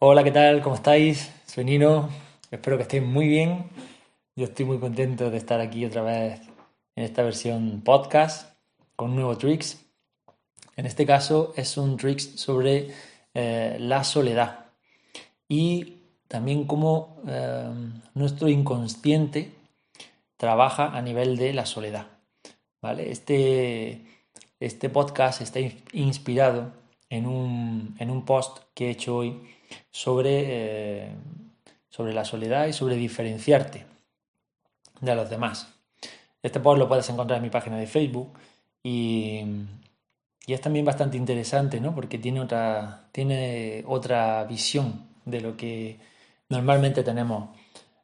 Hola, ¿qué tal? ¿Cómo estáis? Soy Nino, espero que estéis muy bien. Yo estoy muy contento de estar aquí otra vez en esta versión podcast con un nuevo tricks. En este caso es un tricks sobre eh, la soledad y también cómo eh, nuestro inconsciente trabaja a nivel de la soledad. ¿vale? Este, este podcast está inspirado en un, en un post que he hecho hoy sobre, eh, sobre la soledad y sobre diferenciarte de los demás. Este post lo puedes encontrar en mi página de Facebook y, es también bastante interesante, ¿no? Porque tiene otra, tiene otra visión de lo que normalmente tenemos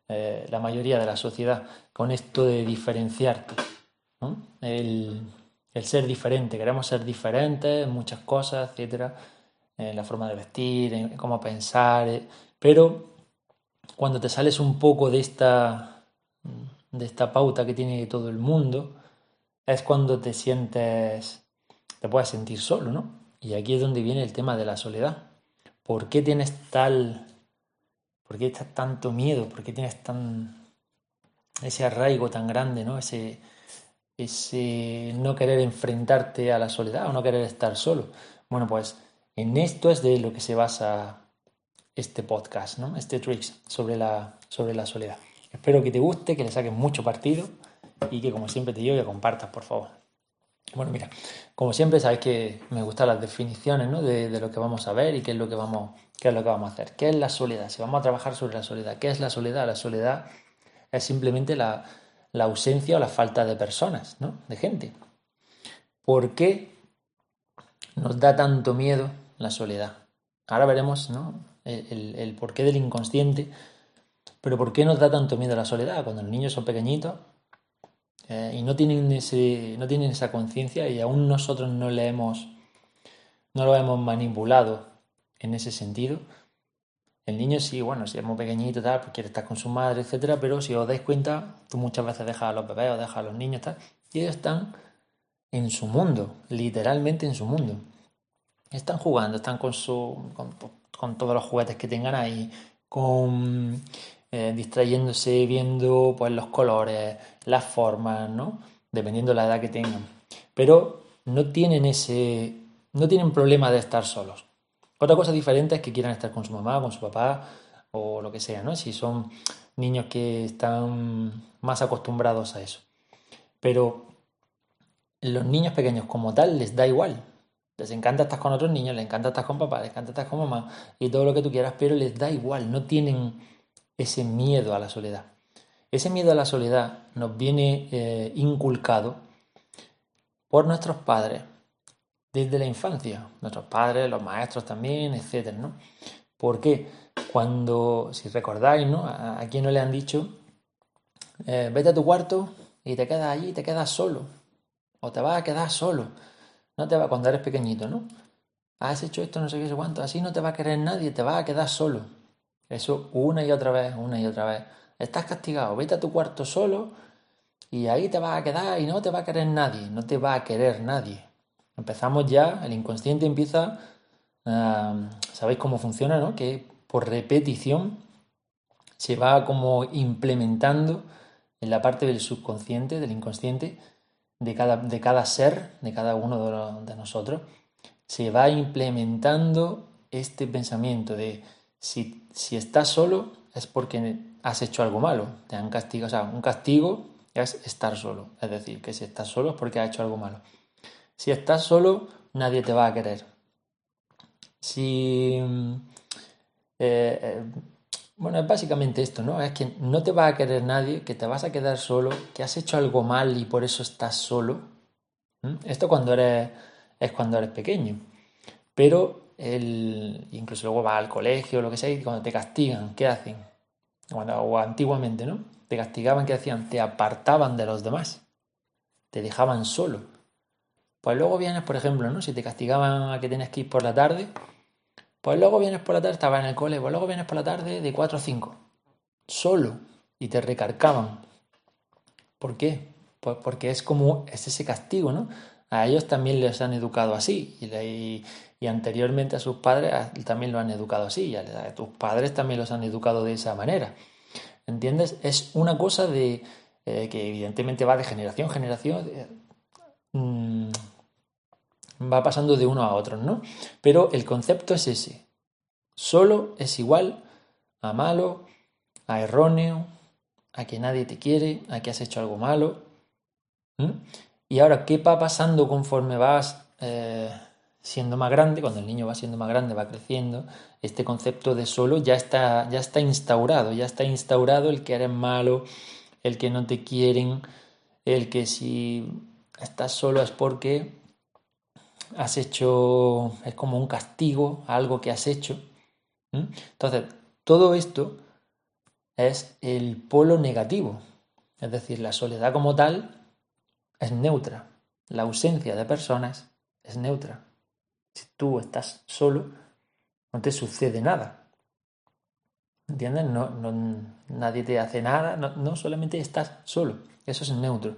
eh, la mayoría de la sociedad con esto de diferenciarte. El, el, ser diferente, queremos ser diferentes en muchas cosas, etcétera en la forma de vestir, en cómo pensar, eh, pero cuando te sales un poco de esta, de esta pauta que tiene todo el mundo, es cuando te sientes, te puedes sentir solo, ¿no? Y aquí es donde viene el tema de la soledad. ¿Por qué tienes tal, por qué tienes tanto miedo? ¿Por qué tienes tan, ese arraigo tan grande, ¿no? Ese, ese no querer enfrentarte a la soledad o no querer estar solo. Bueno, pues en esto es de lo que se basa este podcast, ¿no? este tricks sobre la, sobre la soledad. Espero que te guste, que le saques mucho partido y que como siempre te digo que compartas, por favor. Bueno, mira, como siempre sabes que me gustan las definiciones ¿no? de, lo que vamos a ver y qué es lo que vamos, qué es lo que vamos a hacer. ¿Qué es la soledad? Si vamos a trabajar sobre la soledad, ¿qué es la soledad? La soledad es simplemente la, la ausencia o la falta de personas, ¿no? de gente. ¿Por qué nos da tanto miedo la soledad. Ahora veremos ¿no? el, porqué del inconsciente, pero por qué nos da tanto miedo la soledad cuando los niños son pequeñitos eh, y no tienen, ese, no tienen esa conciencia y aún nosotros no le hemos, no lo hemos manipulado en ese sentido. El niño sí, bueno, si es muy pequeñito, tal, pues quiere estar con su madre, etcétera, pero si os dais cuenta, tú muchas veces dejas a los bebés o dejas a los niños, tal, y ellos están en su mundo, literalmente en su mundo. Están jugando, están con, su, con, todos los juguetes que tengan ahí, con eh, distrayéndose, viendo pues los colores, las formas, ¿no? Dependiendo de la edad que tengan. Pero no tienen ese. no tienen problema de estar solos. Otra cosa diferente es que quieran estar con su mamá, con su papá, o lo que sea, ¿no? Si son niños que están más acostumbrados a eso. Pero los niños pequeños como tal les da igual. Les encanta estar con otros niños, les encanta estar con papá, les encanta estar con mamá y todo lo que tú quieras, pero les da igual, no tienen ese miedo a la soledad. Ese miedo a la soledad nos viene eh, inculcado por nuestros padres desde la infancia, nuestros padres, los maestros también, etcétera, ¿no? Porque cuando, si recordáis, ¿no? A, quien no le han dicho, eh, vete a tu cuarto y te quedas allí, te quedas solo, o te vas a quedar solo. No te va, cuando eres pequeñito, ¿no? Has hecho esto, no sé qué, sé cuánto, así no te va a querer nadie, te vas a quedar solo. Eso una y otra vez, una y otra vez. Estás castigado, vete a tu cuarto solo y ahí te vas a quedar y no te va a querer nadie, no te va a querer nadie. Empezamos ya, el inconsciente empieza, sabéis cómo funciona, ¿no? Que por repetición se va como implementando en la parte del subconsciente, del inconsciente, de cada, de cada ser, de cada uno de, nosotros, se va implementando este pensamiento de si, si estás solo es porque has hecho algo malo, te han castigado, o sea, un castigo es estar solo, es decir, que si estás solo es porque has hecho algo malo. Si estás solo, nadie te va a querer. Si eh, eh, bueno, es básicamente esto, ¿no? Es que no te va a querer nadie, que te vas a quedar solo, que has hecho algo mal y por eso estás solo. Esto cuando eres, es cuando eres pequeño. Pero el, incluso luego vas al colegio, lo que sea, y cuando te castigan, ¿qué hacen? o antiguamente, ¿no? Te castigaban, ¿qué hacían? Te apartaban de los demás. Te dejaban solo. Pues luego vienes, por ejemplo, ¿no? Si te castigaban a que tienes que ir por la tarde, pues luego vienes por la tarde, estaba en el cole, pues luego vienes por la tarde de 4 a 5, solo, y te recarcaban. ¿Por qué? Pues porque es como, es ese castigo, ¿no? a ellos también les han educado así y, y anteriormente a sus padres también lo han educado así y a tus padres también los han educado de esa manera. ¿Entiendes? Es una cosa de eh, que evidentemente va de generación en generación. Eh, mm, va pasando de uno a otro, ¿no? Pero el concepto es ese. Solo es igual a malo, a erróneo, a que nadie te quiere, a que has hecho algo malo. Y ahora, ¿qué va pasando conforme vas eh, siendo más grande? Cuando el niño va siendo más grande, va creciendo, este concepto de solo ya está, ya está instaurado, ya está instaurado el que eres malo, el que no te quieren, el que si estás solo es porque has hecho, es como un castigo a algo que has hecho. Entonces, todo esto es el polo negativo, es decir, la soledad como tal es neutra, la ausencia de personas es neutra. Si tú estás solo, no te sucede nada. ¿Entiendes? No, nadie te hace nada, no, solamente estás solo. Eso es neutro.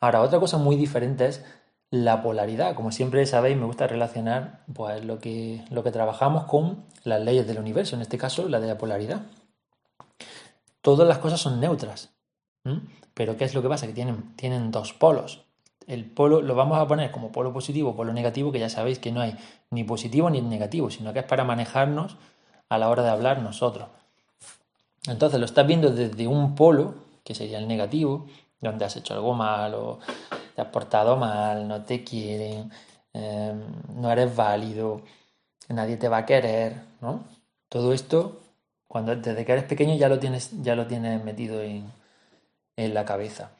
Ahora, otra cosa muy diferente es la polaridad. Como siempre sabéis, me gusta relacionar pues, lo, que, lo que trabajamos con las leyes del universo, en este caso la de la polaridad. Todas las cosas son neutras. Pero ¿qué es lo que pasa? Que tienen, tienen dos polos. El polo lo vamos a poner como polo positivo, polo negativo, que ya sabéis que no hay ni positivo ni negativo, sino que es para manejarnos a la hora de hablar nosotros. Entonces lo estás viendo desde un polo, que sería el negativo, donde has hecho algo malo, te has portado mal, no te quieren, em, no eres válido, nadie te va a querer, ¿no? Todo esto, cuando desde que eres pequeño ya lo tienes, ya lo tienes metido en, en la cabeza.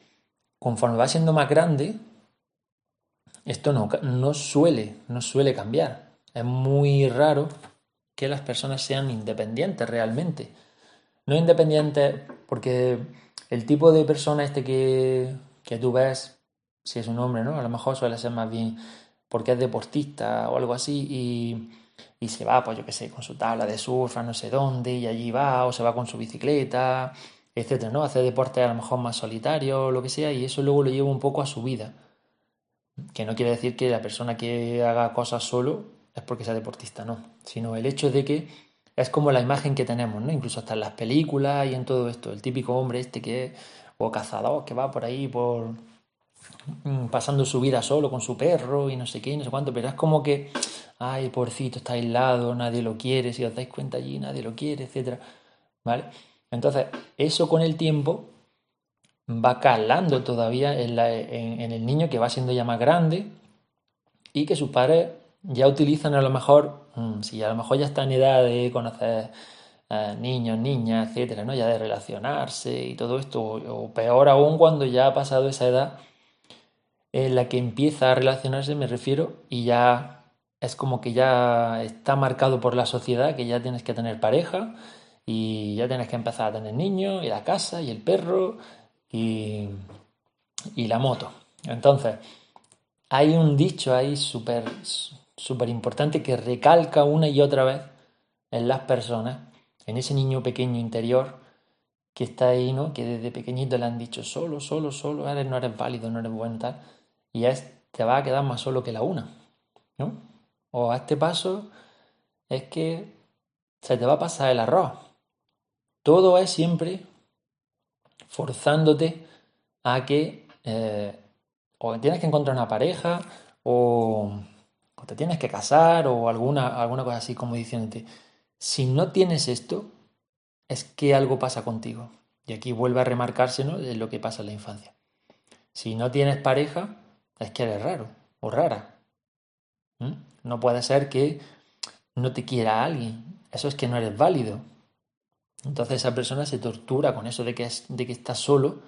Conforme va siendo más grande, esto no, no, suele, no suele cambiar. Es muy raro que las personas sean independientes realmente. No independiente porque el tipo de persona este que, que tú ves, si es un hombre, ¿no? A lo mejor suele ser más bien porque es deportista o algo así y, y se va, pues yo qué sé, con su tabla de surf a no sé dónde y allí va o se va con su bicicleta, etcétera, ¿no? Hace deporte a lo mejor más solitario o lo que sea y eso luego lo lleva un poco a su vida. Que no quiere decir que la persona que haga cosas solo es porque sea deportista, no, sino el hecho de que es como la imagen que tenemos, ¿no? Incluso hasta en las películas y en todo esto. El típico hombre este que o cazador que va por ahí por mm, pasando su vida solo con su perro y no sé qué, no sé cuánto, pero es como que, ay, pobrecito, está aislado, nadie lo quiere, si os dais cuenta allí, nadie lo quiere, etcétera, ¿vale? Entonces, eso con el tiempo va calando todavía en, en el niño que va siendo ya más grande y que sus padres ya utilizan a lo mejor, mm, si a lo mejor ya está en edad de conocer eh, niños, niñas, etcétera, ¿no? Ya de relacionarse y todo esto, o, peor aún cuando ya ha pasado esa edad en la que empieza a relacionarse, me refiero, y ya es como que ya está marcado por la sociedad que ya tienes que tener pareja y ya tienes que empezar a tener niños y la casa y el perro y, y la moto. Entonces, hay un dicho ahí súper súper importante que recalca una y otra vez en las personas, en ese niño pequeño interior que está ahí, ¿no? Que desde pequeñito le han dicho solo, solo, solo, eres, no eres válido, no eres bueno, tal. Y ya te va a quedar más solo que la una, ¿no? O a este paso es que se te va a pasar el arroz. Todo es siempre forzándote a que eh, o tienes que encontrar una pareja o o te tienes que casar o alguna, alguna cosa así como diciéndote, si no tienes esto, es que algo pasa contigo. Y aquí vuelve a remarcarse ¿no? lo que pasa en la infancia. Si no tienes pareja, es que eres raro o rara. No puede ser que no te quiera alguien. Eso es que no eres válido. Entonces esa persona se tortura con eso de que, es, de que está solo.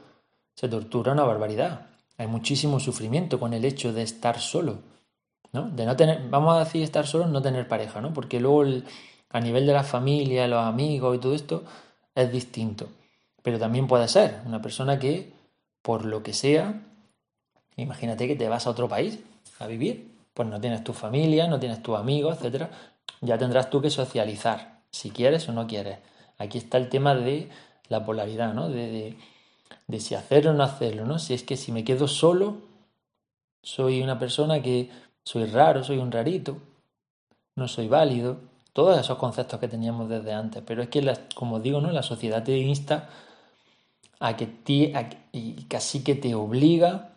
Se tortura una barbaridad. Hay muchísimo sufrimiento con el hecho de estar solo. ¿No? De no tener, vamos a decir estar solos, no tener pareja, ¿no? Porque luego a nivel de la familia, los amigos y todo esto es distinto. Pero también puede ser una persona que, por lo que sea, imagínate que te vas a otro país a vivir, pues no tienes tu familia, no tienes tus amigos, etcétera, ya tendrás tú que socializar, si quieres o no quieres. Aquí está el tema de la polaridad, ¿no? De, de, de si hacer o no hacerlo, ¿no? Si es que si me quedo solo, soy una persona que soy raro, soy un rarito, no soy válido, todos esos conceptos que teníamos desde antes, pero es que, como digo, ¿no? la sociedad te insta a que y casi que te obliga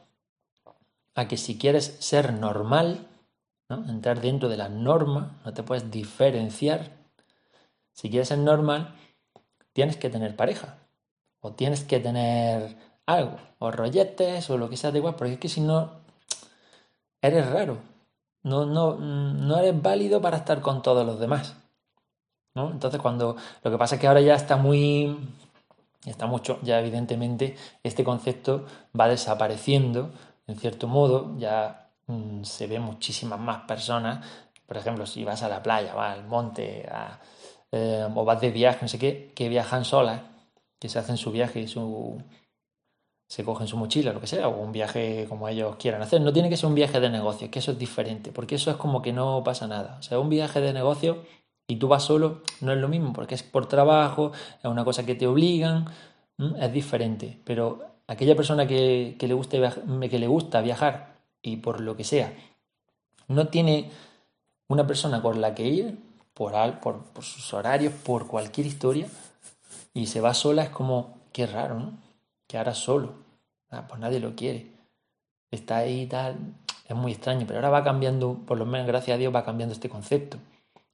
a que si quieres ser normal, ¿no? entrar dentro de la norma, no te puedes diferenciar, si quieres ser normal, tienes que tener pareja, o tienes que tener algo, o rolletes, o lo que sea de igual, porque es que si no, eres raro, no, no, no eres válido para estar con todos los demás. ¿no? Entonces cuando lo que pasa es que ahora ya está muy está mucho, ya evidentemente este concepto va desapareciendo en cierto modo, ya mm, se ven muchísimas más personas, por ejemplo, si vas a la playa, vas al monte eh, o vas de viaje, no sé qué, que viajan solas, que se hacen su viaje y su, se cogen su mochila, lo que sea, o un viaje como ellos quieran hacer. No tiene que ser un viaje de negocio, que eso es diferente, porque eso es como que no pasa nada. O sea, un viaje de negocio y tú vas solo no es lo mismo, porque es por trabajo, es una cosa que te obligan, es diferente. Pero aquella persona que, le guste que le gusta viajar y por lo que sea, no tiene una persona con la que ir, por, por, por sus horarios, por cualquier historia, y se va sola, es como, qué raro, ¿no? Que ahora solo. Ah, pues nadie lo quiere. Está ahí y tal. Es muy extraño, pero ahora va cambiando, por lo menos gracias a Dios, va cambiando este concepto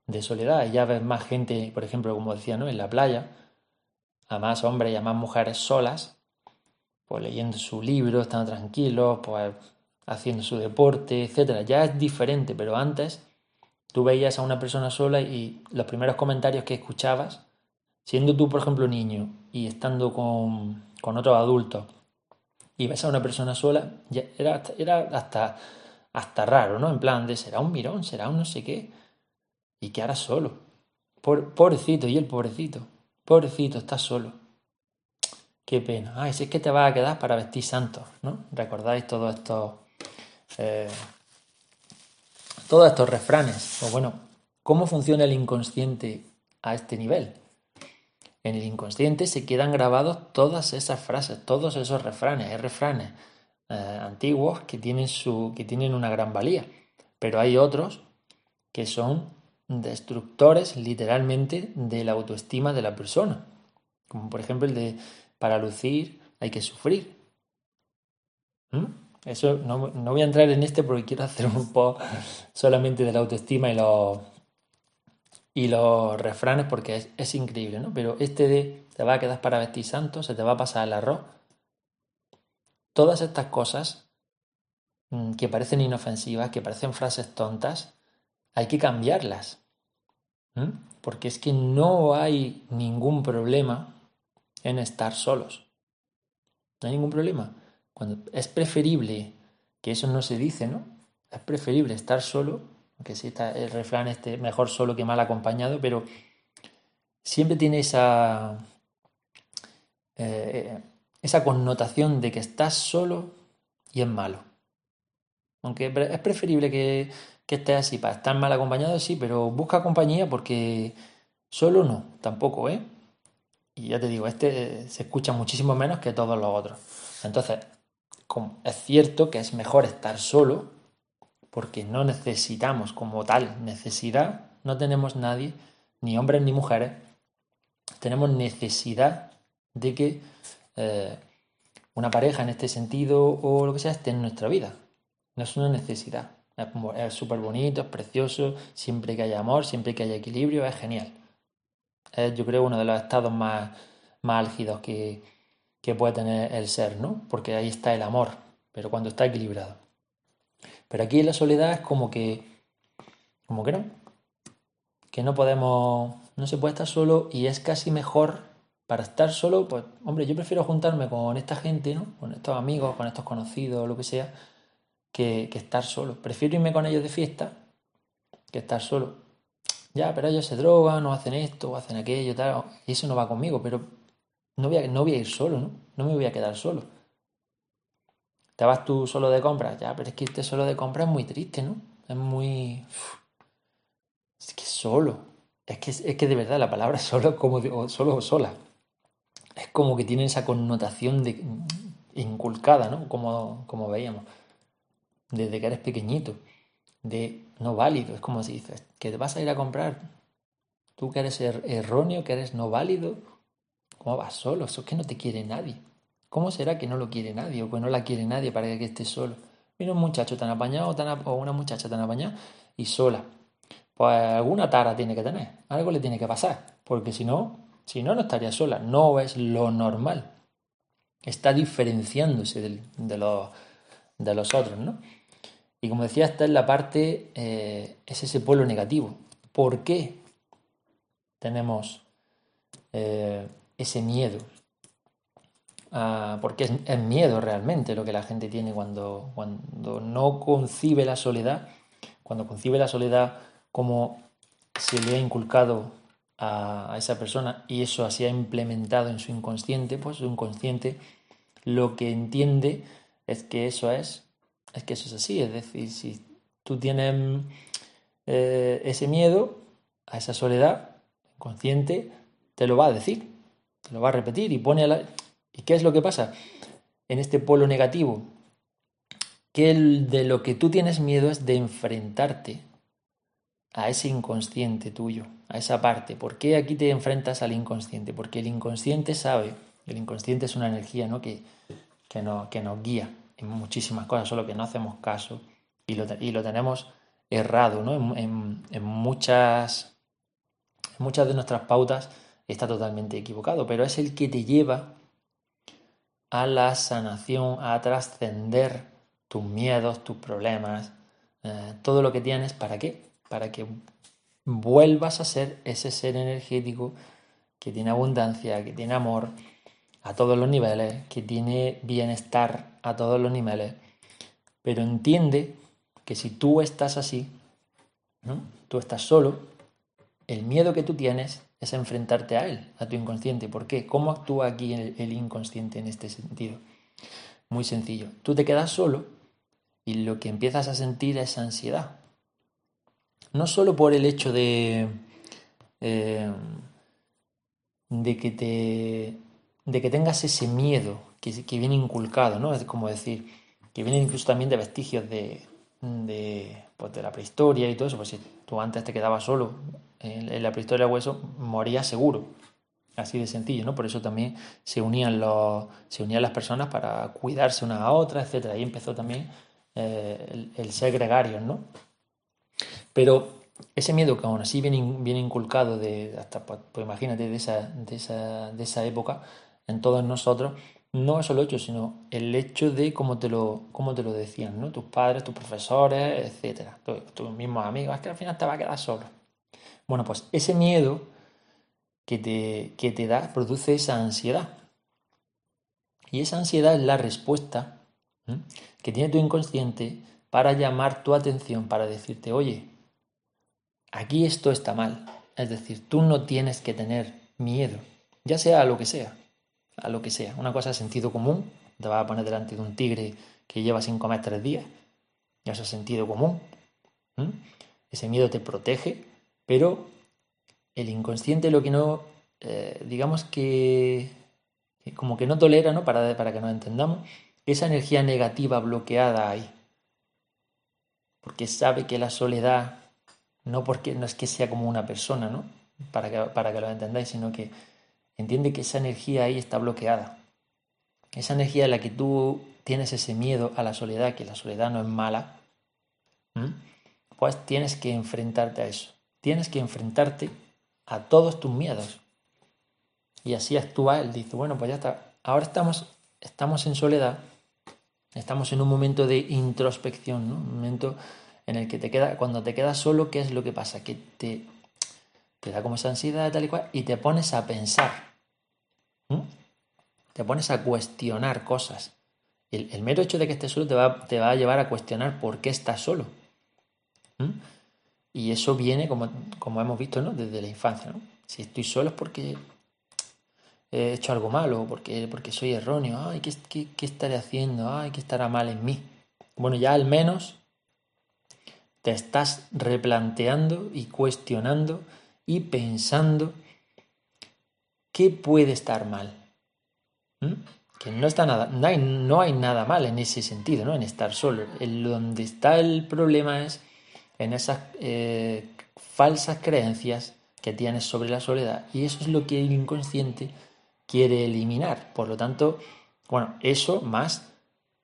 de soledad. Ya ves más gente, por ejemplo, como decía, ¿no? En la playa, a más hombres y a más mujeres solas, pues leyendo su libro, estando tranquilos, pues haciendo su deporte, etcétera. Ya es diferente, pero antes tú veías a una persona sola y los primeros comentarios que escuchabas, siendo tú, por ejemplo, niño y estando con, con otros adultos, y ves a una persona sola, ya era, era hasta, hasta raro, ¿no? En plan de, ¿será un mirón? ¿Será un no sé qué? Y que ahora solo. pobrecito, y el pobrecito. Pobrecito, está solo. Qué pena. Ay, si es que te vas a quedar para vestir santos, ¿no? ¿Recordáis todos estos... Eh, todos estos refranes? O bueno, ¿cómo funciona el inconsciente a este nivel? En el inconsciente se quedan grabados todas esas frases, todos esos refranes. Hay refranes eh, antiguos que tienen, su, que tienen una gran valía, pero hay otros que son destructores literalmente de la autoestima de la persona. Como por ejemplo el de para lucir hay que sufrir. ¿Mm? Eso no, no, voy a entrar en este porque quiero hacer un poco solamente de la autoestima y los, y los refranes porque es, increíble, ¿no? Pero este de te va a quedar para vestir santo, se te va a pasar el arroz. Todas estas cosas mm, que parecen inofensivas, que parecen frases tontas, hay que cambiarlas. Porque es que no hay ningún problema en estar solos. No hay ningún problema. Cuando es preferible, que eso no se dice, ¿no? Es preferible estar solo aunque sí está el refrán este, mejor solo que mal acompañado, pero siempre tiene esa, eh, esa connotación de que estás solo y es malo. Aunque es preferible que, que estés así, para estar mal acompañado, sí, pero busca compañía porque solo no, tampoco, ¿eh? Y ya te digo, este se escucha muchísimo menos que todos los otros. Entonces, es cierto que es mejor estar solo, porque no necesitamos como tal necesidad, no tenemos nadie, ni hombres ni mujeres, tenemos necesidad de que eh, una pareja en este sentido o lo que sea esté en nuestra vida. No es una necesidad. Es súper bonito, es precioso, siempre que haya amor, siempre que haya equilibrio, es genial. Es yo creo uno de los estados más, más álgidos que, que puede tener el ser, ¿no? Porque ahí está el amor, pero cuando está equilibrado. Pero aquí en la soledad es como que, como que no, que no podemos, no se puede estar solo y es casi mejor para estar solo, pues hombre, yo prefiero juntarme con esta gente, ¿no? Con estos amigos, con estos conocidos, lo que sea, que, que estar solo. Prefiero irme con ellos de fiesta que estar solo. Ya, pero ellos se drogan, o hacen esto, o hacen aquello, tal, y eso no va conmigo, pero no voy a, no voy a ir solo, ¿no? No me voy a quedar solo. Te vas tú solo de compras, ya, pero es que irte solo de compras es muy triste, ¿no? Es muy... Es que solo. Es que, es que de verdad la palabra solo, como solo o sola, es como que tiene esa connotación de inculcada, ¿no? Como, como veíamos. desde que eres pequeñito, de no válido. Es como si dices, que te vas a ir a comprar. Tú que eres er-, erróneo, que eres no válido, ¿cómo vas solo? Eso es que no te quiere nadie. ¿Cómo será que no lo quiere nadie o que no la quiere nadie para que estés solo? Mira un muchacho tan apañado o una muchacha tan apañada y sola. Pues alguna tara tiene que tener, algo le tiene que pasar, porque si no, si no, no estaría sola. No es lo normal. Está diferenciándose de, los, de los otros, ¿no? Y como decía, esta es la parte, eh, es ese polo negativo. ¿Por qué tenemos eh, ese miedo? Ah, porque es, miedo realmente lo que la gente tiene cuando, cuando no concibe la soledad, cuando concibe la soledad como se le ha inculcado a, esa persona y eso así ha implementado en su inconsciente, pues su inconsciente lo que entiende es que eso es, es que eso es así, es decir, si tú tienes eh, ese miedo a esa soledad, inconsciente te lo va a decir, te lo va a repetir y pone a la, ¿Y qué es lo que pasa? En este polo negativo, que de lo que tú tienes miedo es de enfrentarte a ese inconsciente tuyo, a esa parte. ¿Por qué aquí te enfrentas al inconsciente? Porque el inconsciente sabe, el inconsciente es una energía ¿no? que, que, que nos guía en muchísimas cosas, solo que no hacemos caso y lo, y lo tenemos errado, ¿no? En, en, muchas, en muchas de nuestras pautas está totalmente equivocado, pero es el que te lleva a la sanación, a trascender tus miedos, tus problemas, eh, todo lo que tienes, ¿para qué? Para que vuelvas a ser ese ser energético que tiene abundancia, que tiene amor a todos los niveles, que tiene bienestar a todos los niveles. Pero entiende que si tú estás así, ¿no? tú estás solo, el miedo que tú tienes es enfrentarte a él, a tu inconsciente. ¿Por qué? ¿Cómo actúa aquí el, inconsciente en este sentido? Muy sencillo. Tú te quedas solo y lo que empiezas a sentir es ansiedad. No solo por el hecho de, eh, de, que, te, de que tengas ese miedo que, que, viene inculcado, ¿no? Es como decir, que viene incluso también de vestigios de, de, pues de la prehistoria y todo eso. Pues si tú antes te quedabas solo en, la prehistoria del hueso moría seguro. Así de sencillo, ¿no? Por eso también se unían, los, se unían las personas para cuidarse unas a otras, etc. Ahí empezó también eh, el, ser gregarios, ¿no? Pero ese miedo que aún así viene, viene inculcado de hasta pues, pues imagínate de esa, de esa, de esa época en todos nosotros no solo hecho sino el hecho de cómo te lo, cómo te lo decían ¿no? tus padres tus profesores etcétera tus mismos amigos es que al final te va a quedar solo bueno, pues ese miedo que te, que te da produce esa ansiedad. Y esa ansiedad es la respuesta que tiene tu inconsciente para llamar tu atención, para decirte, oye, aquí esto está mal. Es decir, tú no tienes que tener miedo, ya sea lo que sea, a lo que sea. Una cosa es sentido común, te vas a poner delante de un tigre que lleva sin comer tres días, ya eso es sentido común. Ese miedo te protege, pero el inconsciente lo que no, eh, digamos que, como que no tolera, ¿no? Para, para que nos entendamos, esa energía negativa bloqueada ahí. Porque sabe que la soledad, no, porque, no es que sea como una persona, ¿no? Para que, para que lo entendáis, sino que entiende que esa energía ahí está bloqueada. Esa energía en la que tú tienes ese miedo a la soledad, que la soledad no es mala, pues tienes que enfrentarte a eso. Tienes que enfrentarte a todos tus miedos. Y así actúa él. Dice, bueno, pues ya está. Ahora estamos, estamos en soledad. Estamos en un momento de introspección, ¿no? Un momento en el que te queda, cuando te quedas solo, ¿qué es lo que pasa? Que te, te da como esa ansiedad tal y cual y te pones a pensar. Te pones a cuestionar cosas. El, mero hecho de que estés solo te va, te va, a llevar a cuestionar por qué estás solo. Y eso viene, como, como hemos visto, ¿no? desde la infancia. ¿no? Si estoy solo es porque he hecho algo malo, porque, porque soy erróneo. Ay, ¿qué, qué, qué estaré haciendo? Ay, ¿qué estará mal en mí? Bueno, ya al menos te estás replanteando y cuestionando y pensando qué puede estar mal. ¿Mm? que no está nada, no hay, no hay nada mal en ese sentido, ¿no? En estar solo. El, donde está el problema es en esas eh, falsas creencias que tienes sobre la soledad. Y eso es lo que el inconsciente quiere eliminar. Por lo tanto, bueno, eso más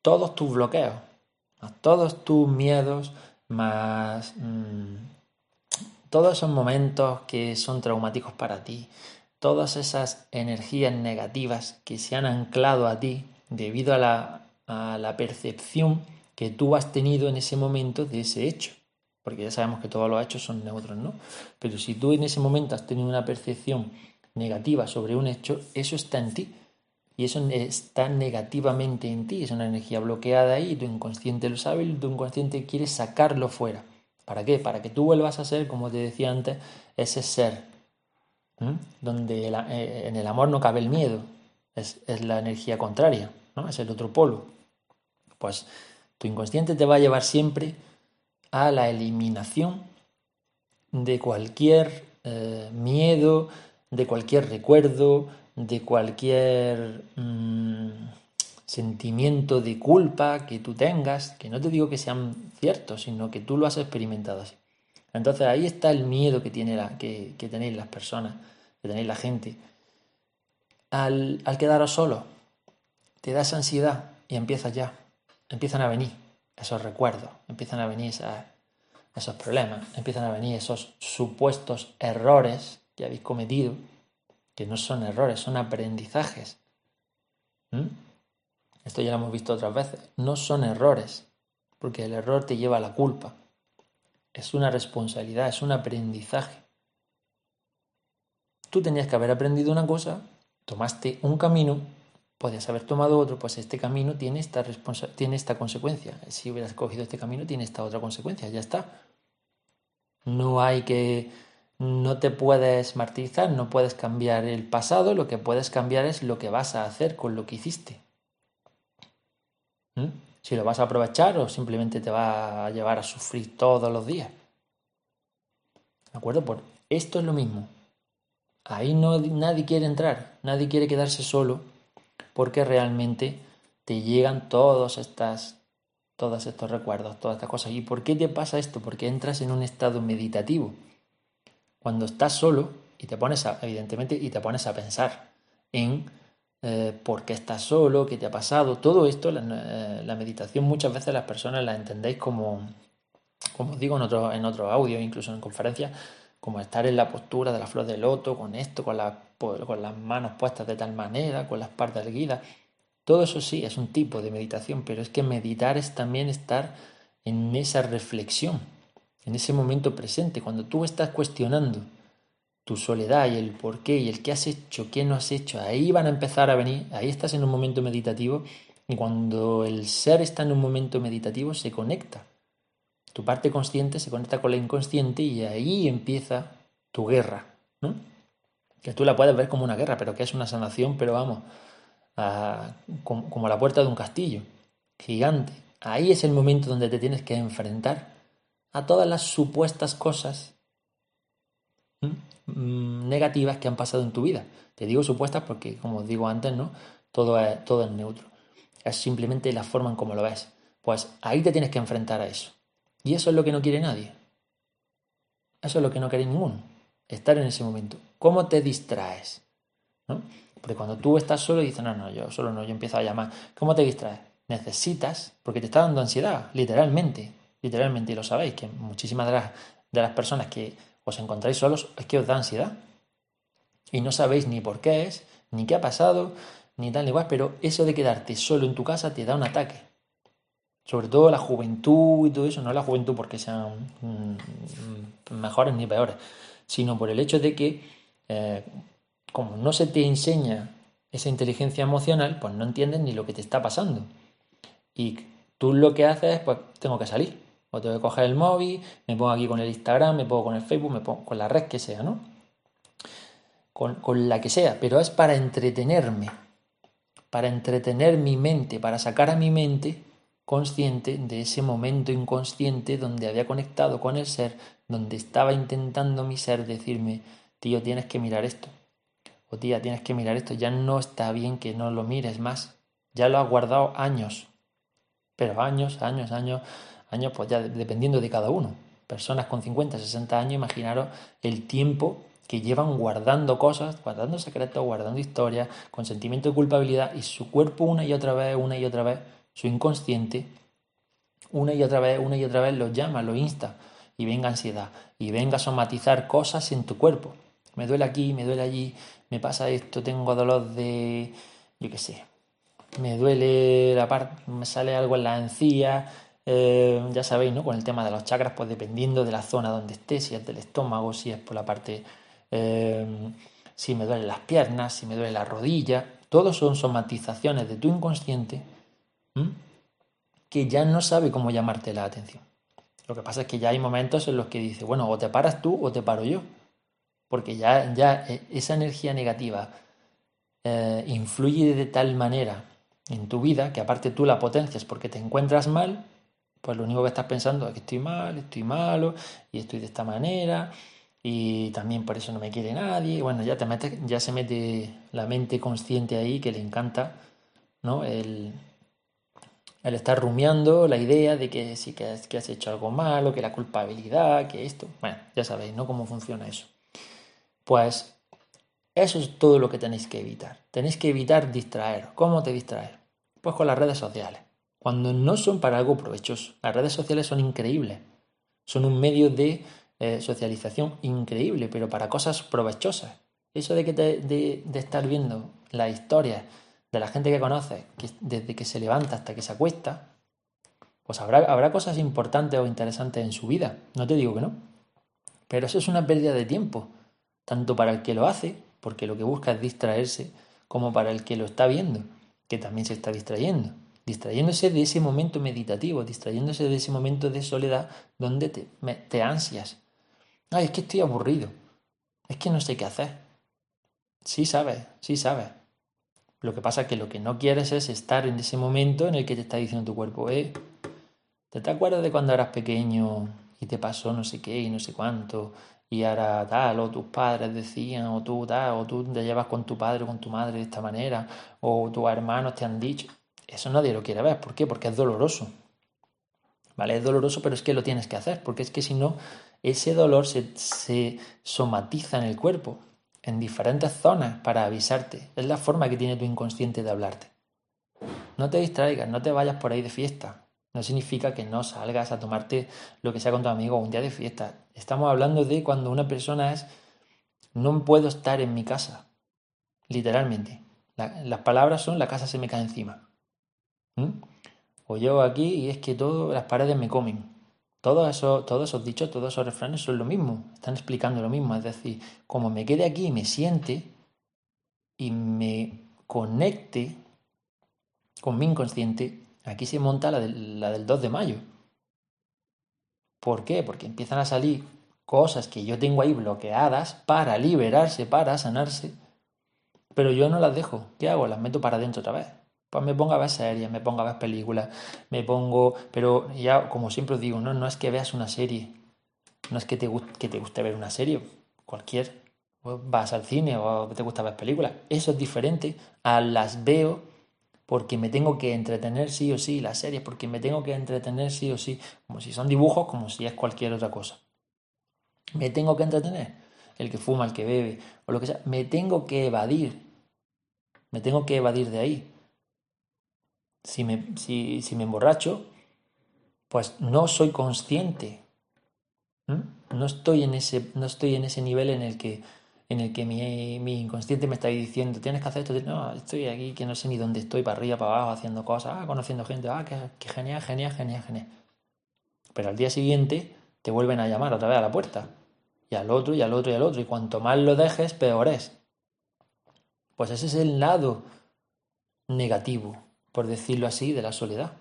todos tus bloqueos, más todos tus miedos, más mm, todos esos momentos que son traumáticos para ti, todas esas energías negativas que se han anclado a ti debido a la, percepción que tú has tenido en ese momento de ese hecho. Porque ya sabemos que todos los hechos son neutros, ¿no? Pero si tú en ese momento has tenido una percepción negativa sobre un hecho, eso está en ti. Y eso está negativamente en ti, es una energía bloqueada ahí, tu inconsciente lo sabe y tu inconsciente quiere sacarlo fuera. ¿Para qué? Para que tú vuelvas a ser, como te decía antes, ese ser donde eh, en el amor no cabe el miedo, es, la energía contraria, ¿no? es el otro polo. Pues tu inconsciente te va a llevar siempre a la eliminación de cualquier eh, miedo, de cualquier recuerdo, de cualquier mm, sentimiento de culpa que tú tengas, que no te digo que sean ciertos, sino que tú lo has experimentado así. Entonces ahí está el miedo que, tiene la, que, tenéis las personas, que tenéis la gente. Al, al quedaros solo, te das ansiedad y empiezas ya. Empiezan a venir esos recuerdos, empiezan a venir esos problemas, empiezan a venir esos supuestos errores que habéis cometido, que no son errores, son aprendizajes. ¿Mm? Esto ya lo hemos visto otras veces. No son errores, porque el error te lleva a la culpa es una responsabilidad, es un aprendizaje. Tú tenías que haber aprendido una cosa, tomaste un camino, podías haber tomado otro, pues este camino tiene esta, tiene esta consecuencia. Si hubieras cogido este camino, tiene esta otra consecuencia, ya está. No hay que, no te puedes martirizar, no puedes cambiar el pasado, lo que puedes cambiar es lo que vas a hacer con lo que hiciste. ¿Mm? Si lo vas a aprovechar o simplemente te va a llevar a sufrir todos los días. ¿De acuerdo? Por esto es lo mismo. Ahí no, nadie quiere entrar, nadie quiere quedarse solo porque realmente te llegan todos estas, todos estos recuerdos, todas estas cosas. ¿Y por qué te pasa esto? Porque entras en un estado meditativo. Cuando estás solo y te pones a, evidentemente, y te pones a pensar en eh, por qué estás solo, qué te ha pasado, todo esto, eh, la, meditación muchas veces las personas la entendéis como, como os digo en otro, en otro audio, incluso en conferencias, como estar en la postura de la flor de loto, con esto, con, con las manos puestas de tal manera, con las partes erguidas. Todo eso sí es un tipo de meditación, pero es que meditar es también estar en esa reflexión, en ese momento presente, cuando tú estás cuestionando tu soledad y el por qué y el qué has hecho, qué no has hecho, ahí van a empezar a venir, ahí estás en un momento meditativo y cuando el ser está en un momento meditativo se conecta. Tu parte consciente se conecta con la inconsciente y ahí empieza tu guerra, ¿no? Que tú la puedes ver como una guerra, pero que es una sanación, pero vamos, como, la puerta de un castillo, gigante. Ahí es el momento donde te tienes que enfrentar a todas las supuestas cosas negativas que han pasado en tu vida. Te digo supuestas porque, como os digo antes, ¿no? Todo es, todo es neutro. Es simplemente la forma en cómo lo ves. Pues ahí te tienes que enfrentar a eso. Y eso es lo que no quiere nadie. Eso es lo que no quiere ninguno. Estar en ese momento. ¿Cómo te distraes? Porque cuando tú estás solo y dices, no, no, yo solo no, yo empiezo a llamar. ¿Cómo te distraes? Necesitas, porque te está dando ansiedad, literalmente. Literalmente, y lo sabéis, que muchísimas de las, de las personas que os encontráis solos, es que os da ansiedad. Y no sabéis ni por qué es, ni qué ha pasado, ni tal ni igual, pero eso de quedarte solo en tu casa te da un ataque. Sobre todo la juventud y todo eso, no la juventud porque sean mm, mejores ni peores, sino por el hecho de que, eh, como no se te enseña esa inteligencia emocional, pues no entiendes ni lo que te está pasando. Y tú lo que haces es, pues tengo que salir. O tengo que coger el móvil, me pongo aquí con el Instagram, me pongo con el Facebook, me pongo con la red que sea, ¿no? Con, con la que sea, pero es para entretenerme, para entretener mi mente, para sacar a mi mente consciente de ese momento inconsciente donde había conectado con el ser, donde estaba intentando mi ser decirme, tío, tienes que mirar esto, o tía, tienes que mirar esto, ya no está bien que no lo mires más, Ya lo has guardado años. Pero años, años, años, años, pues ya dependiendo de cada uno. Personas con 50, 60 años, imaginaros el tiempo que llevan guardando cosas, guardando secretos, guardando historias, con sentimiento de culpabilidad y su cuerpo una y otra vez, una y otra vez, su inconsciente, una y otra vez, una y otra vez los llama, los insta y venga ansiedad y venga a somatizar cosas en tu cuerpo. Me duele aquí, me duele allí, me pasa esto, tengo dolor de, yo qué sé, me duele la parte, me sale algo en la encía, eh, ya sabéis, ¿no? Con el tema de los chakras, pues dependiendo de la zona donde esté, si es del estómago, si es por la parte Em, si me duelen las piernas, si me duele la rodilla, todos son somatizaciones de tu inconsciente que ya no sabe cómo llamarte la atención. Lo que pasa es que ya hay momentos en los que dice, bueno, o te paras tú o te paro yo, porque ya, ya eh, esa energía negativa eh, influye de tal manera en tu vida que aparte tú la potencias porque te encuentras mal, pues lo único que estás pensando es que estoy mal, estoy malo y estoy de esta manera y también por eso no me quiere nadie. Bueno, ya, te mete, ya se mete la mente consciente ahí que le encanta, ¿no? El, estar rumiando la idea de que sí que, que has hecho algo malo, que la culpabilidad, que esto. Bueno, ya sabéis, ¿no? Cómo funciona eso. Pues eso es todo lo que tenéis que evitar. Tenéis que evitar distraer. ¿Cómo te distraer? Pues con las redes sociales. Cuando no son para algo provechoso. Las redes sociales son increíbles. Son un medio de eh, socialización increíble, pero para cosas provechosas. Eso de, que de, estar viendo la historia de la gente que conoces, desde que se levanta hasta que se acuesta, pues habrá, habrá cosas importantes o interesantes en su vida. No te digo que no. Pero eso es una pérdida de tiempo, tanto para el que lo hace, porque lo que busca es distraerse, como para el que lo está viendo, que también se está distrayendo distrayéndose de ese momento meditativo, distrayéndose de ese momento de soledad donde te, te ansias, Ay, es que estoy aburrido. Es que no sé qué hacer. Sí sabes, sí sabes. Lo que pasa es que lo que no quieres es estar en ese momento en el que te está diciendo tu cuerpo, eh, ¿te, acuerdas de cuando eras pequeño y te pasó no sé qué y no sé cuánto? Y ahora tal, o tus padres decían, o tú tal, o tú te llevas con tu padre o con tu madre de esta manera, o tus hermanos te han dicho. Eso nadie lo quiere ver. ¿Por qué? Porque es doloroso. ¿Vale? Es doloroso, pero es que lo tienes que hacer, porque es que si no, ese dolor se, somatiza en el cuerpo, en diferentes zonas para avisarte. Es la forma que tiene tu inconsciente de hablarte. No te distraigas, no te vayas por ahí de fiesta. No significa que no salgas a tomarte lo que sea con tu amigo un día de fiesta. Estamos hablando de cuando una persona es, no puedo estar en mi casa, literalmente. las palabras son, la casa se me cae encima. ¿Mm? O yo aquí y es que todo, las paredes me comen. Todos esos, todos esos dichos, todos esos refranes son lo mismo, están explicando lo mismo. Es decir, como me quede aquí y me siente y me conecte con mi inconsciente, aquí se monta la del, la del 2 de mayo. ¿Por qué? Porque empiezan a salir cosas que yo tengo ahí bloqueadas para liberarse, para sanarse, pero yo no las dejo. ¿Qué hago? Las meto para adentro otra vez. Pues me pongo a ver series, me pongo a ver películas, me pongo... Pero ya, como siempre os digo, no, no es que veas una serie, no es que te, que te guste ver una serie, cualquier... Vas al cine o te gusta ver películas. Eso es diferente a las veo porque me tengo que entretener sí o sí, las series, porque me tengo que entretener sí o sí, como si son dibujos, como si es cualquier otra cosa. Me tengo que entretener, el que fuma, el que bebe, o lo que sea, me tengo que evadir, me tengo que evadir de ahí si me, si, si me emborracho, pues no soy consciente. No, estoy en ese, no estoy en ese nivel en el que, en el que mi, mi, inconsciente me está diciendo, tienes que hacer esto. No, estoy aquí que no sé ni dónde estoy, para arriba, para abajo, haciendo cosas, ah, conociendo gente, ah, qué, genial, genial, genial, genial. Pero al día siguiente te vuelven a llamar otra vez a la puerta. Y al otro, y al otro, y al otro. Y cuanto más lo dejes, peor es. Pues ese es el lado negativo por decirlo así, de la soledad.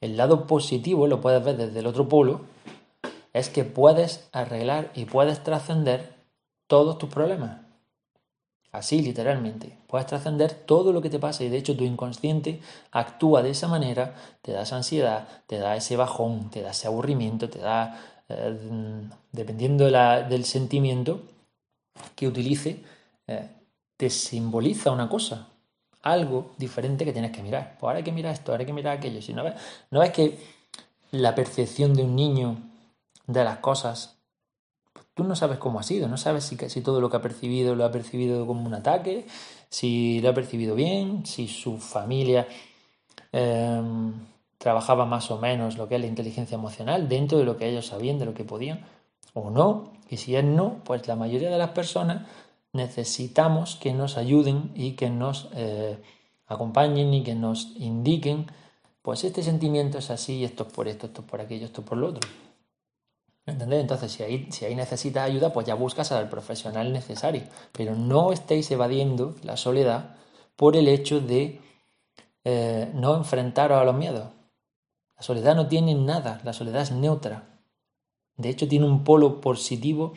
El lado positivo, lo puedes ver desde el otro polo, es que puedes arreglar y puedes trascender todos tus problemas. Así, literalmente. Puedes trascender todo lo que te pasa y de hecho tu inconsciente actúa de esa manera, te da esa ansiedad, te da ese bajón, te da ese aburrimiento, te da, eh, dependiendo del sentimiento que utilice, eh, te simboliza una cosa algo diferente que tienes que mirar. Pues ahora hay que mirar esto, ahora hay que mirar aquello. Si no ves, no ves que la percepción de un niño de las cosas, pues tú no sabes cómo ha sido, no sabes si, todo lo que ha percibido lo ha percibido como un ataque, si lo ha percibido bien, si su familia em, trabajaba más o menos lo que es la inteligencia emocional dentro de lo que ellos sabían, de lo que podían, o no. Y si es no, pues la mayoría de las personas necesitamos que nos ayuden y que nos eh, acompañen y que nos indiquen, pues este sentimiento es así, esto es por esto, esto es por aquello, esto es por lo otro. Entonces, si ahí, si ahí necesitas ayuda, pues ya buscas al profesional necesario. Pero no estéis evadiendo la soledad por el hecho de eh, no enfrentaros a los miedos. La soledad no tiene nada, la soledad es neutra. De hecho, tiene un polo positivo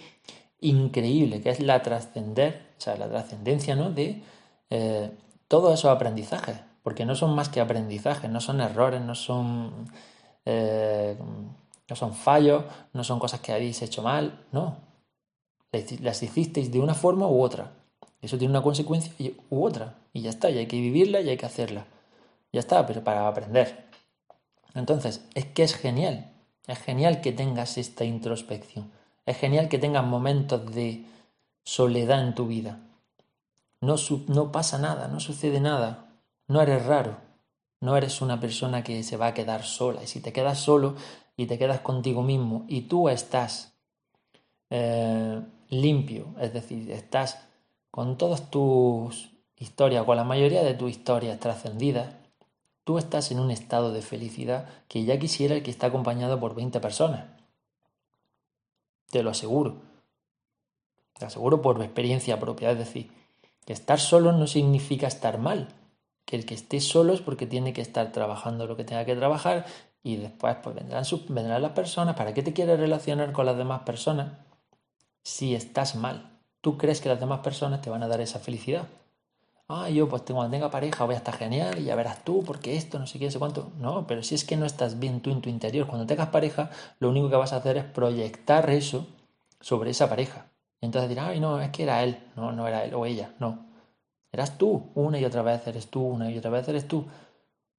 increíble, que es la trascender, o sea, la trascendencia ¿no? de eh, todos esos aprendizajes, porque no son más que aprendizajes, no son errores, no son, eh, no son fallos, no son cosas que habéis hecho mal, no. Las hicisteis de una forma u otra. Eso tiene una consecuencia u otra. Y ya está, y hay que vivirla y hay que hacerla. Ya está, pero para aprender. Entonces, es que es genial. Es genial que tengas esta introspección. Es genial que tengas momentos de soledad en tu vida. No, no pasa nada, no sucede nada. No eres raro. No eres una persona que se va a quedar sola. Y si te quedas solo y te quedas contigo mismo y tú estás eh, limpio, es decir, estás con todas tus historias, con la mayoría de tus historias trascendidas, tú estás en un estado de felicidad que ya quisiera el que está acompañado por 20 personas. Te lo aseguro. Te aseguro por experiencia propia. Es decir, que estar solo no significa estar mal. Que el que esté solo es porque tiene que estar trabajando lo que tenga que trabajar y después pues vendrán, vendrán las personas. ¿Para qué te quieres relacionar con las demás personas si estás mal? ¿Tú crees que las demás personas te van a dar esa felicidad? Ah, yo pues cuando tenga pareja voy a estar genial y ya verás tú, porque esto, no sé qué, no sé cuánto. No, pero si es que no estás bien tú en tu interior, cuando tengas pareja, lo único que vas a hacer es proyectar eso sobre esa pareja. Entonces dirás, ay, no, es que era él. No, no era él o ella, no. Eras tú, una y otra vez eres tú, una y otra vez eres tú.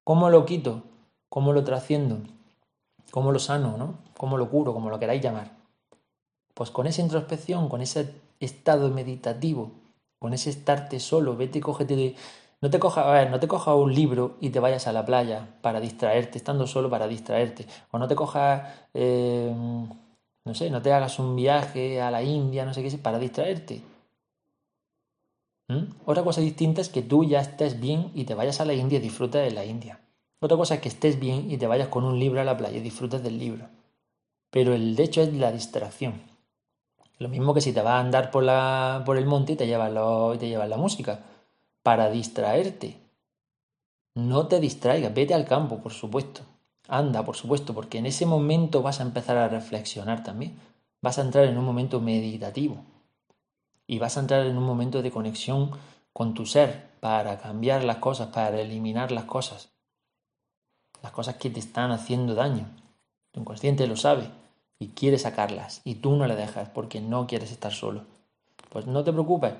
¿Cómo lo quito? ¿Cómo lo trasciendo? ¿Cómo lo sano, no? ¿Cómo lo curo? Como lo queráis llamar. Pues con esa introspección, con ese estado meditativo, con ese estarte solo, vete y cógete no te coja, a ver, no te coja un libro y te vayas a la playa para distraerte, estando solo para distraerte. O no te cojas, eh, no sé, no te hagas un viaje a la India, no sé qué, para distraerte. ¿Mm? Otra cosa distinta es que tú ya estés bien y te vayas a la India y disfrutes de la India. Otra cosa es que estés bien y te vayas con un libro a la playa y disfrutes del libro. Pero el hecho es la distracción. Lo mismo que si te vas a andar por, la, por el monte y te llevas, te llevas la música. Para distraerte. No te distraigas, vete al campo, por supuesto. Anda, por supuesto, porque en ese momento vas a empezar a reflexionar también. Vas a entrar en un momento meditativo. Y vas a entrar en un momento de conexión con tu ser para cambiar las cosas, para eliminar las cosas. Las cosas que te están haciendo daño. Tu inconsciente lo sabe y quiere sacarlas y tú no le dejas porque no quieres estar solo. Pues no te preocupes.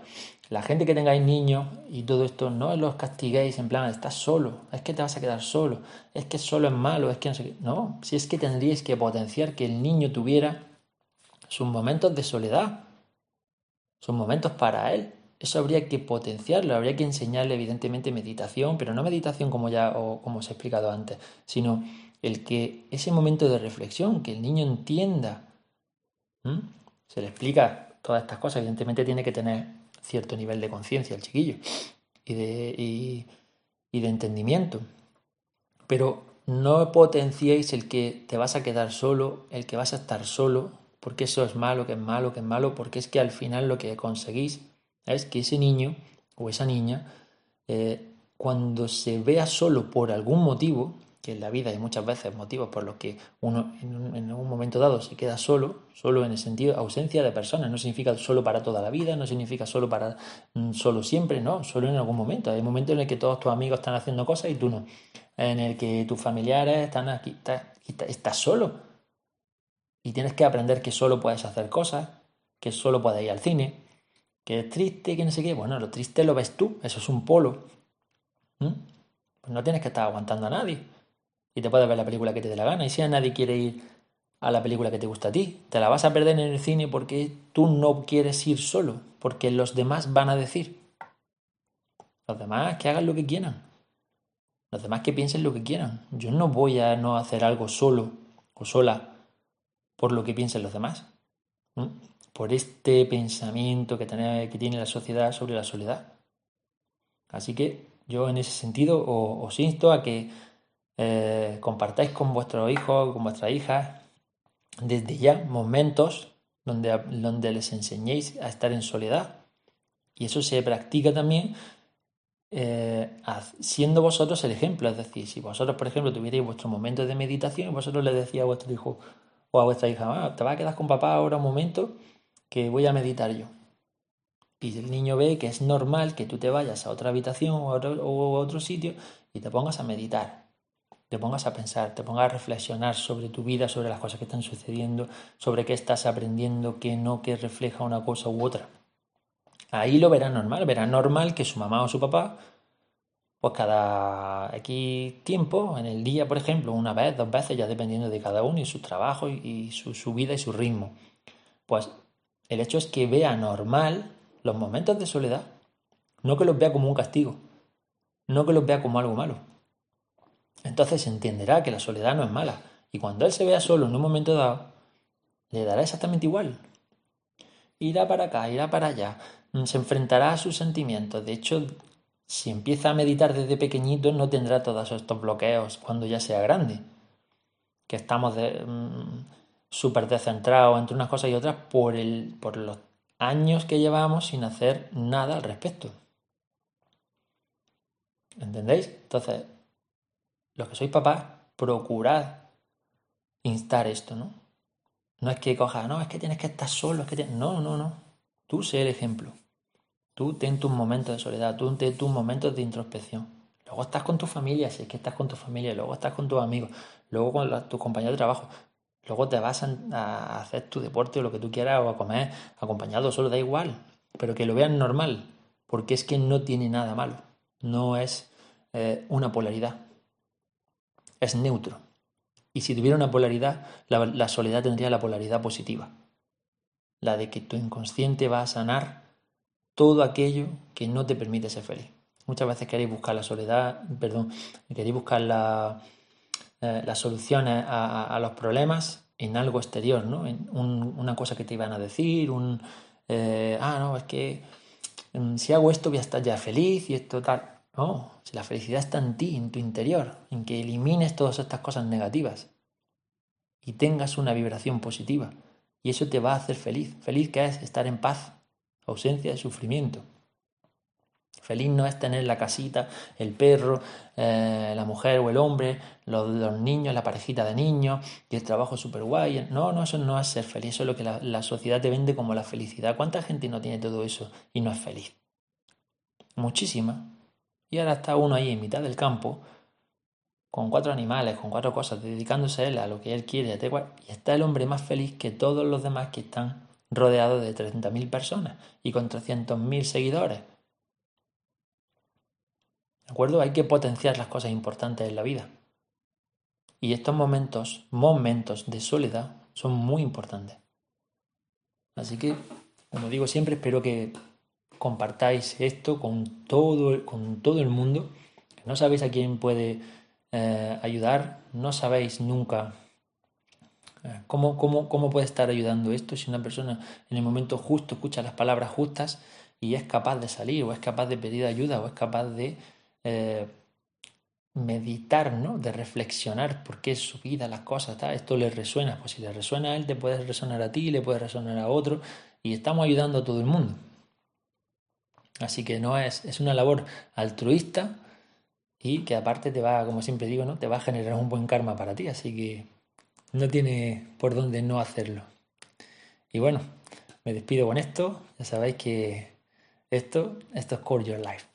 La gente que tengáis niños y todo esto, no los castiguéis en plan, estás solo, es que te vas a quedar solo, es que solo es malo, es que no sé qué. No, si es que tendríais que potenciar que el niño tuviera sus momentos de soledad, sus momentos para él. Eso habría que potenciarlo, habría que enseñarle evidentemente meditación, pero no meditación como ya o como os he explicado antes, sino el que ese momento de reflexión, que el niño entienda, se le explica todas estas cosas, evidentemente tiene que tener cierto nivel de conciencia el chiquillo y de, y, de entendimiento. Pero no potenciéis el que te vas a quedar solo, el que vas a estar solo, porque eso es malo, que es malo, que es malo, porque es que al final lo que conseguís es que ese niño o esa niña, eh, cuando se vea solo por algún motivo, que en la vida hay muchas veces motivos por los que uno en un, momento dado se queda solo, solo en el sentido ausencia de personas, no significa solo para toda la vida, no significa solo para mm, solo siempre, no, solo en algún momento. Hay momentos en el que todos tus amigos están haciendo cosas y tú no, en el que tus familiares están aquí, estás, solo y tienes que aprender que solo puedes hacer cosas, que solo puedes ir al cine, que es triste, que no sé qué. Bueno, lo triste lo ves tú, eso es un polo. Pues no tienes que estar aguantando a nadie. Y te puedes ver la película que te dé la gana. Y si a nadie quiere ir a la película que te gusta a ti, te la vas a perder en el cine porque tú no quieres ir solo, porque los demás van a decir. Los demás que hagan lo que quieran. Los demás que piensen lo que quieran. Yo no voy a no hacer algo solo o sola por lo que piensen los demás. Por este pensamiento que tiene, que tiene la sociedad sobre la soledad. Así que yo en ese sentido os, insto a que eh, compartáis con vuestros hijos, con vuestras hijas, desde ya momentos donde, donde les enseñéis a estar en soledad. Y eso se practica también eh, siendo vosotros el ejemplo. Es decir, si vosotros, por ejemplo, tuvierais vuestro momento de meditación y vosotros le decíais a vuestro hijo o a vuestra hija, ah, te vas a quedar con papá ahora un momento que voy a meditar yo. Y el niño ve que es normal que tú te vayas a otra habitación o a otro, sitio y te pongas a meditar, te pongas a pensar, te pongas a reflexionar sobre tu vida, sobre las cosas que están sucediendo, sobre qué estás aprendiendo, qué no, qué refleja una cosa u otra. Ahí lo verá normal, verá normal que su mamá o su papá, pues cada X tiempo, en el día, por ejemplo, una vez, dos veces, ya dependiendo de cada uno y su trabajo y, su, su vida y su ritmo, pues el hecho es que vea normal los momentos de soledad, no que los vea como un castigo, no que los vea como algo malo. Entonces entenderá que la soledad no es mala. Y cuando él se vea solo en un momento dado, le dará exactamente igual. Irá para acá, irá para allá, mm, se enfrentará a sus sentimientos. De hecho, si empieza a meditar desde pequeñito, no tendrá todos estos bloqueos cuando ya sea grande. Que estamos mm, súper descentrados entre unas cosas y otras por, el, por los años que llevamos sin hacer nada al respecto. ¿Entendéis? Entonces, los que sois papás, procurad instar esto, ¿no? No es que cojas, no, es que tienes que estar solo, es que no, no, no. Tú sé el ejemplo. Tú ten tus momentos de soledad, tú ten tus momentos de introspección. Luego estás con tu familia, si es que estás con tu familia, luego estás con tus amigos, luego con tus compañeros de trabajo, Luego te vas a, hacer tu deporte o lo que tú quieras o a comer acompañado, solo da igual. Pero que lo vean normal, porque es que no tiene nada malo. No es eh, una polaridad. Es neutro. Y si tuviera una polaridad, la, soledad tendría la polaridad positiva. La de que tu inconsciente va a sanar todo aquello que no te permite ser feliz. Muchas veces queréis buscar la soledad, perdón, queréis buscar la, eh, las soluciones a, los problemas en algo exterior, ¿no? En una cosa que te iban a decir, un, eh, ah, no, es que mm, si hago esto voy a estar ya feliz y esto tal. No, si la felicidad está en ti, en tu interior, en que elimines todas estas cosas negativas y tengas una vibración positiva. Y eso te va a hacer feliz. Feliz que es estar en paz, ausencia de sufrimiento. Feliz no es tener la casita, el perro, eh, la mujer o el hombre, los, niños, la parejita de niños y el trabajo súper guay. No, no, eso no es ser feliz, eso es lo que la, la sociedad te vende como la felicidad. ¿Cuánta gente no tiene todo eso y no es feliz? Muchísima. Y ahora está uno ahí en mitad del campo, con cuatro animales, con cuatro cosas, dedicándose él a lo que él quiere. Y está el hombre más feliz que todos los demás que están rodeados de 30.000 personas y con 300.000 seguidores ¿De acuerdo? Hay que potenciar las cosas importantes en la vida. Y estos momentos, momentos de soledad, son muy importantes. Así que, como digo siempre, espero que compartáis esto con todo, con todo el mundo. No sabéis a quién puede eh, ayudar, no sabéis nunca eh, cómo, cómo, cómo puede estar ayudando esto si una persona en el momento justo escucha las palabras justas y es capaz de salir o es capaz de pedir ayuda o es capaz de eh, meditar, ¿no? De reflexionar por qué su vida, las cosas, esto le resuena. Pues si le resuena a él, te puede resonar a ti, le puede resonar a otro, y estamos ayudando a todo el mundo. Así que no es, es una labor altruista y que aparte te va, como siempre digo, ¿no? Te va a generar un buen karma para ti, así que no tiene por dónde no hacerlo. Y bueno, me despido con esto. Ya sabéis que esto, esto es Core Your Life.